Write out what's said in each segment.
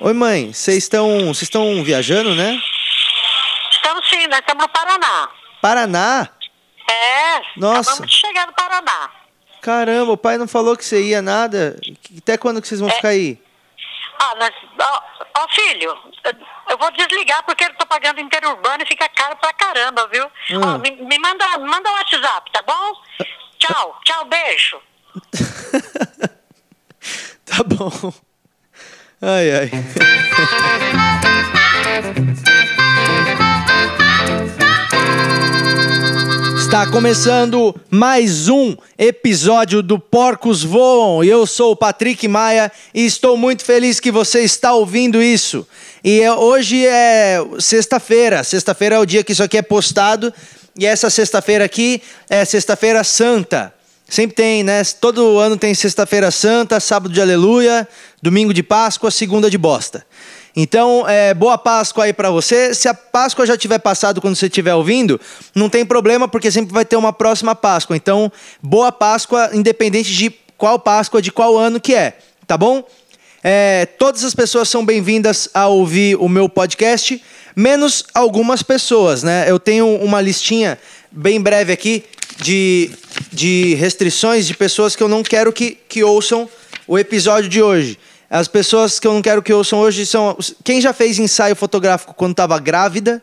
Oi, mãe. Vocês estão vocês estão viajando, né? Estamos sim, nós estamos no Paraná. Paraná? É, Nossa. acabamos de chegar no Paraná. Caramba, o pai não falou que você ia nada. Até quando que vocês vão ficar aí? Ah, nós... Ó, ó, filho, eu- vou desligar porque eu tô pagando interurbano e fica caro pra caramba, viu? Hum. Ó, me, me manda, me manda um WhatsApp, tá bom? Tchau, tchau, beijo. Tá bom. Ai, ai. Está começando mais um episódio do Porcos Voam. Eu sou o Patrick Maia e estou muito feliz que você está ouvindo isso. E é- hoje é sexta-feira. Sexta-feira é o dia que isso aqui é postado. E essa sexta-feira aqui é Sexta-feira Santa. Sempre tem, né? Todo ano tem Sexta-feira Santa, Sábado de Aleluia, Domingo de Páscoa, Segunda de Bosta. Então, é, boa Páscoa aí pra você. Se a Páscoa já tiver passado quando você estiver ouvindo, não tem problema, porque sempre vai ter uma próxima Páscoa. Então, boa Páscoa, independente de qual Páscoa, de qual ano que é, tá bom? É, todas as pessoas são bem-vindas a ouvir o meu podcast, menos algumas pessoas, né? Eu tenho uma listinha bem breve aqui de, de restrições de pessoas que eu não quero que, que ouçam o episódio de hoje. As pessoas que eu não quero que ouçam hoje são. Quem já fez ensaio fotográfico quando estava grávida,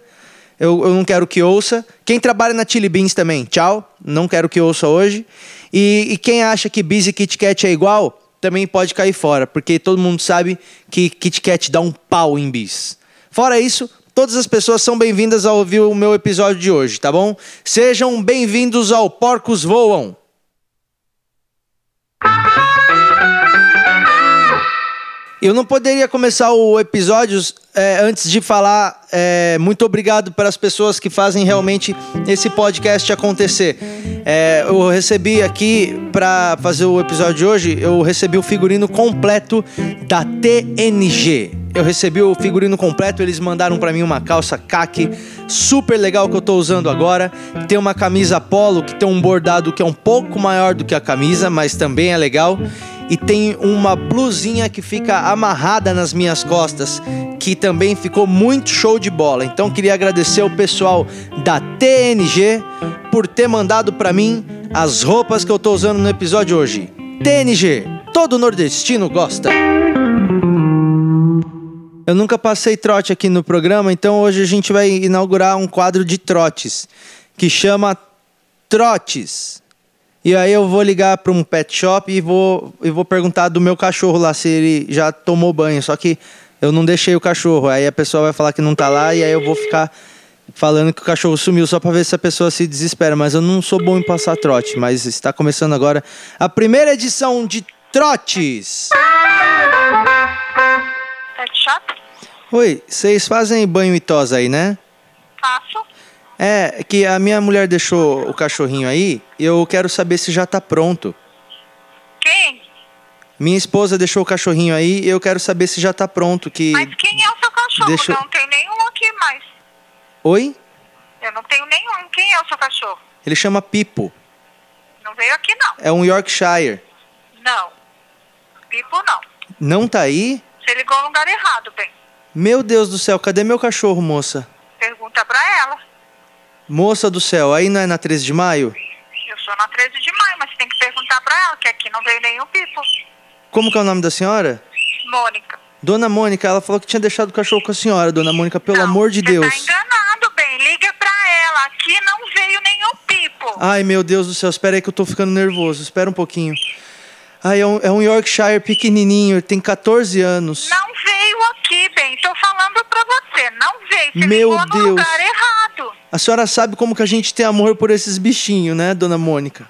eu, eu não quero que ouça. Quem trabalha na Chili Beans também, tchau. Não quero que ouça hoje. E, e quem acha que Bis e Kit Kat é igual, também pode cair fora, porque todo mundo sabe que Kit Kat dá um pau em Bis. Fora isso, todas as pessoas são bem-vindas a ouvir o meu episódio de hoje, tá bom? Sejam bem-vindos ao Porcos Voam. Eu não poderia começar o episódio é, antes de falar é, muito obrigado para as pessoas que fazem realmente esse podcast acontecer. É, eu recebi aqui para fazer o episódio de hoje, eu recebi o figurino completo da TNG. Eu recebi o figurino completo, eles mandaram para mim uma calça caque super legal que eu tô usando agora. Tem uma camisa polo que tem um bordado que é um pouco maior do que a camisa, mas também é legal e tem uma blusinha que fica amarrada nas minhas costas, que também ficou muito show de bola. Então queria agradecer o pessoal da TNG por ter mandado pra mim as roupas que eu tô usando no episódio hoje. TNG, todo nordestino gosta. Eu nunca passei trote aqui no programa, então hoje a gente vai inaugurar um quadro de trotes que chama Trotes. E aí eu vou ligar para um pet shop e vou, e vou perguntar do meu cachorro lá se ele já tomou banho. Só que eu não deixei o cachorro. Aí a pessoa vai falar que não tá lá e aí eu vou ficar falando que o cachorro sumiu só para ver se a pessoa se desespera. Mas eu não sou bom em passar trote. Mas está começando agora a primeira edição de Trotes. Pet shop? Oi, vocês fazem banho e tosa aí, né? Faço. É, que a minha mulher deixou o cachorrinho aí e eu quero saber se já tá pronto. Quem? Minha esposa deixou o cachorrinho aí e eu quero saber se já tá pronto. Que... Mas quem é o seu cachorro? Deixa eu- Não tem nenhum aqui mais. Oi? Eu não tenho nenhum. Quem é o seu cachorro? Ele chama Pipo. Não veio aqui, não. É um Yorkshire. Não. Pipo, não. Não tá aí? Você ligou no lugar errado, bem. Meu Deus do céu, cadê meu cachorro, moça? Pergunta pra ela. Moça do céu, aí não é na 13 de maio? Eu sou na 13 de maio, mas você tem que perguntar pra ela, que aqui não veio nenhum pipo. Como que é o nome da senhora? Mônica. Dona Mônica, ela falou que tinha deixado o cachorro com a senhora, dona Mônica, pelo Não, amor de você Deus. tá enganado, bem. Liga pra ela. Aqui não veio nenhum pipo. Ai, meu Deus do céu, espera aí que eu tô ficando nervoso, espera um pouquinho. Ai, é um, é um Yorkshire pequenininho, tem 14 anos. Não veio aqui, bem. Tô falando pra você. Não veio. Você Meu ligou no Deus. lugar errado. A senhora sabe como que a gente tem amor por esses bichinhos, né, dona Mônica?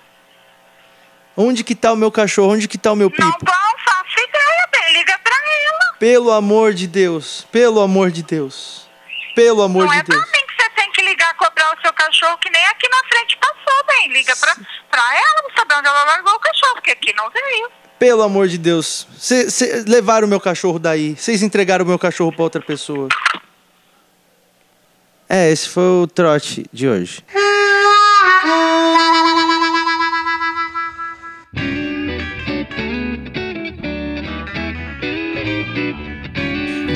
Onde que tá o meu cachorro? Onde que tá o meu Não pipo? não faço ideia, bem. Liga pra ela. Pelo amor de Deus, pelo amor de Deus. Pelo amor não de é Deus. pra mim que você tem que ligar cobrar o seu cachorro, que nem aqui na frente passou, bem. Liga pra, pra ela, não saber onde ela largou aqui não veio. Pelo amor de Deus. Vocês levaram o meu cachorro daí. Vocês entregaram o meu cachorro pra outra pessoa. É, esse foi o trote de hoje.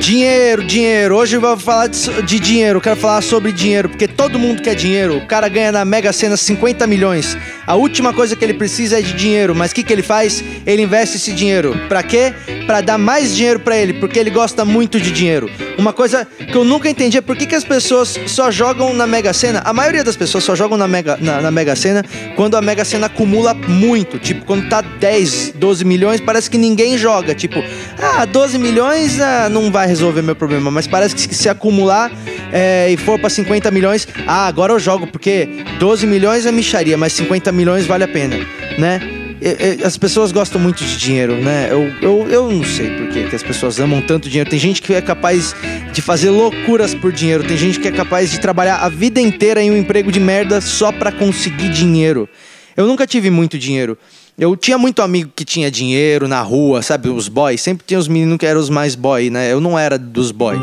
Dinheiro, dinheiro. Hoje eu vou falar de, de dinheiro. Quero falar sobre dinheiro, porque todo mundo quer dinheiro. O cara ganha na Mega Sena 50 milhões. A última coisa que ele precisa é de dinheiro. Mas o que, que ele faz? Ele investe esse dinheiro. Pra quê? Pra dar mais dinheiro pra ele, porque ele gosta muito de dinheiro. Uma coisa que eu nunca entendi é por que, que as pessoas só jogam na Mega Sena. A maioria das pessoas só jogam na Mega, na, na Mega Sena quando a Mega Sena acumula muito. Tipo, quando tá 10, 12 milhões, parece que ninguém joga. Tipo, ah, 12 milhões ah, não vai resolver meu problema, mas parece que se acumular é, e for para 50 milhões, ah, agora eu jogo, porque 12 milhões é micharia, mas 50 milhões vale a pena, né? As pessoas gostam muito de dinheiro, né? Eu, eu, eu não sei por que as pessoas amam tanto dinheiro. Tem gente que é capaz de fazer loucuras por dinheiro. Tem gente que é capaz de trabalhar a vida inteira em um emprego de merda só para conseguir dinheiro. Eu nunca tive muito dinheiro. Eu tinha muito amigo que tinha dinheiro na rua, sabe? Os boys. Sempre tinha os meninos que eram os mais boy, né? Eu não era dos boy.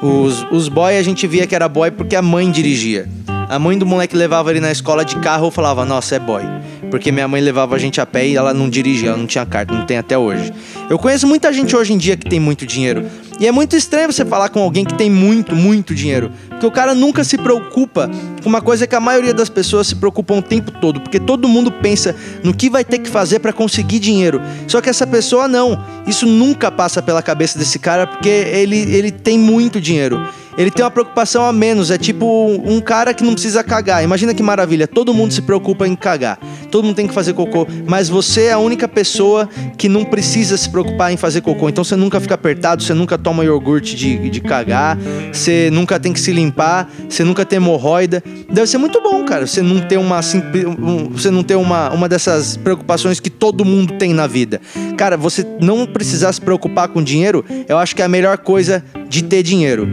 Os, os boy a gente via que era boy porque a mãe dirigia. A mãe do moleque levava ele na escola de carro, eu falava, nossa, é boy. Porque minha mãe levava a gente a pé e ela não dirigia, ela não tinha carta, não tem até hoje. Eu conheço muita gente hoje em dia que tem muito dinheiro. E é muito estranho você falar com alguém que tem muito, muito dinheiro. Porque o cara nunca se preocupa com uma coisa que a maioria das pessoas se preocupam o tempo todo. Porque todo mundo pensa no que vai ter que fazer para conseguir dinheiro. Só que essa pessoa não. Isso nunca passa pela cabeça desse cara porque ele, ele tem muito dinheiro ele tem uma preocupação a menos. É tipo um cara que não precisa cagar. Imagina que maravilha. Todo mundo se preocupa em cagar. Todo mundo tem que fazer cocô. Mas você é a única pessoa que não precisa se preocupar em fazer cocô. Então você nunca fica apertado, você nunca toma iogurte de, de cagar, você nunca tem que se limpar, você nunca tem hemorroida. Deve ser muito bom, cara. Você não ter uma você não ter uma, uma dessas preocupações que todo mundo tem na vida. Cara, você não precisar se preocupar com dinheiro, eu acho que é a melhor coisa de ter dinheiro.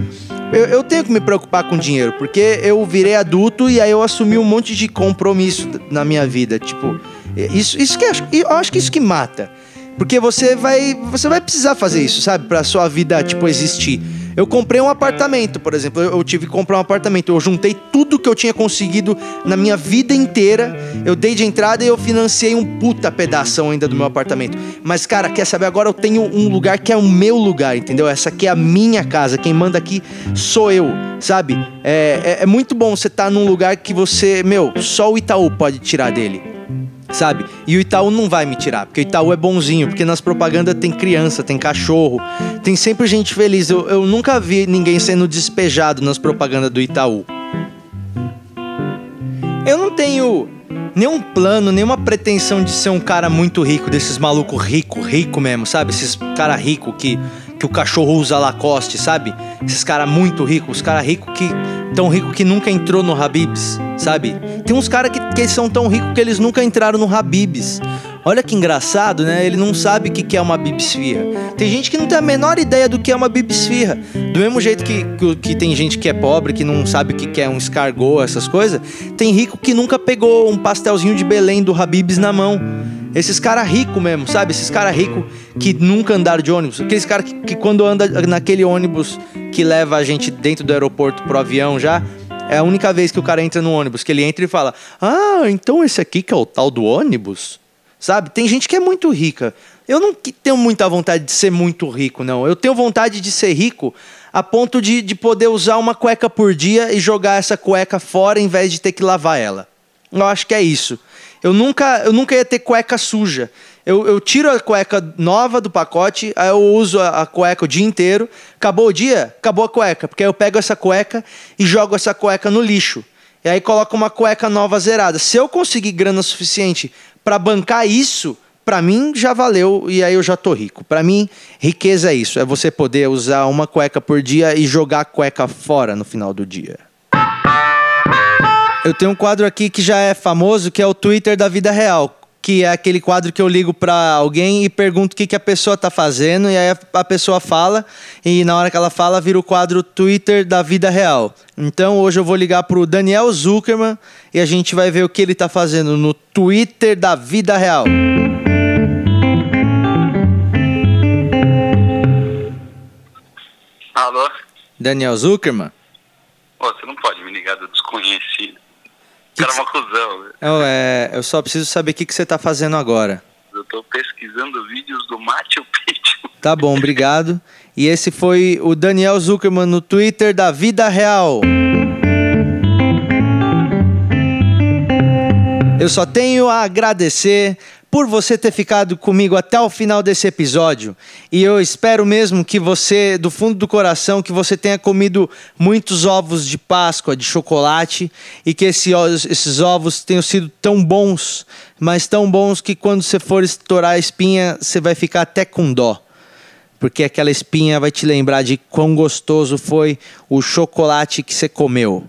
Eu, eu, tenho que me preocupar com dinheiro, porque eu virei adulto e aí eu assumi um monte de compromisso na minha vida. Tipo, isso, isso que eu acho, que isso que mata. Porque você vai, você vai precisar fazer isso, sabe? Pra sua vida, tipo, existir. Eu comprei um apartamento, por exemplo. Eu, tive que comprar um apartamento. Eu juntei tudo que eu tinha conseguido na minha vida inteira. Eu dei de entrada e eu financiei um puta pedaço ainda do meu apartamento. Mas, cara, quer saber? Agora eu tenho um lugar que é o meu lugar, entendeu? Essa aqui é a minha casa. Quem manda aqui sou eu, sabe? É, é, é muito bom você estar tá num lugar que você, meu, só o Itaú pode tirar dele sabe? E o Itaú não vai me tirar, porque o Itaú é bonzinho, porque nas propagandas tem criança, tem cachorro, tem sempre gente feliz. Eu, eu nunca vi ninguém sendo despejado nas propagandas do Itaú. Eu não tenho nenhum plano, nenhuma pretensão de ser um cara muito rico, desses maluco rico, rico mesmo, sabe? Esses cara rico que, que o cachorro usa Lacoste, sabe? Esses cara muito ricos, os cara rico que tão rico que nunca entrou no Habibs, sabe? Tem uns caras que, que são tão ricos que eles nunca entraram no Habibs. Olha que engraçado, né? Ele não sabe o que é uma bibisfirra. Tem gente que não tem a menor ideia do que é uma bibisfirra. Do mesmo jeito que, que, que tem gente que é pobre, que não sabe o que é um escargot, essas coisas, tem rico que nunca pegou um pastelzinho de Belém do Habibs na mão. Esses caras ricos mesmo, sabe? Esses caras ricos que nunca andaram de ônibus. Aqueles caras que, que quando anda naquele ônibus que leva a gente dentro do aeroporto pro avião já, é a única vez que o cara entra no ônibus, que ele entra e fala: Ah, então esse aqui que é o tal do ônibus? Sabe? Tem gente que é muito rica. Eu não tenho muita vontade de ser muito rico, não. Eu tenho vontade de ser rico a ponto de, de poder usar uma cueca por dia e jogar essa cueca fora em vez de ter que lavar ela. Eu acho que é isso. Eu nunca, eu nunca ia ter cueca suja. Eu, eu tiro a cueca nova do pacote, aí eu uso a, a, cueca o dia inteiro. Acabou o dia, acabou a cueca. Porque aí eu pego essa cueca e jogo essa cueca no lixo. E aí coloco uma cueca nova zerada. Se eu conseguir grana suficiente para bancar isso, para mim já valeu e aí eu já tô rico. Para mim, riqueza é isso, é você poder usar uma cueca por dia e jogar a cueca fora no final do dia. Eu tenho um quadro aqui que já é famoso, que é o Twitter da vida real que é aquele quadro que eu ligo para alguém e pergunto o que, que a pessoa tá fazendo, e aí a, pessoa fala, e na hora que ela fala, vira o quadro Twitter da vida real. Então hoje eu vou ligar pro Daniel Zuckerman e a gente vai ver o que ele tá fazendo no Twitter da vida real. Alô? Daniel Zuckerman? você não pode me ligar do desconhecido. Cara é uma cuzão. Eu, é, eu só preciso saber o que, que você tá fazendo agora. Eu tô pesquisando vídeos do Machu Picchu. Tá bom, obrigado. E esse foi o Daniel Zuckerman no Twitter da Vida Real. Eu só tenho a agradecer por você ter ficado comigo até o final desse episódio. E eu espero mesmo que você, do fundo do coração, que você tenha comido muitos ovos de Páscoa, de chocolate, e que esse, esses ovos tenham sido tão bons, mas tão bons que quando você for estourar a espinha, você vai ficar até com dó. Porque aquela espinha vai te lembrar de quão gostoso foi o chocolate que você comeu.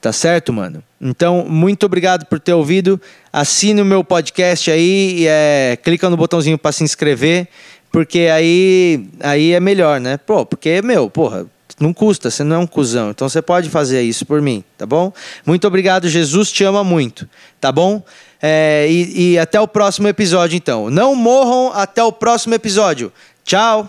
Tá certo, mano? Então, muito obrigado por ter ouvido. Assine o meu podcast aí, é, clica no botãozinho para se inscrever, porque aí, aí é melhor, né? Pô, porque, meu, porra, não custa, você não é um cuzão. Então você pode fazer isso por mim, tá bom? Muito obrigado, Jesus te ama muito, tá bom? É, e, e até o próximo episódio, então. Não morram até o próximo episódio. Tchau!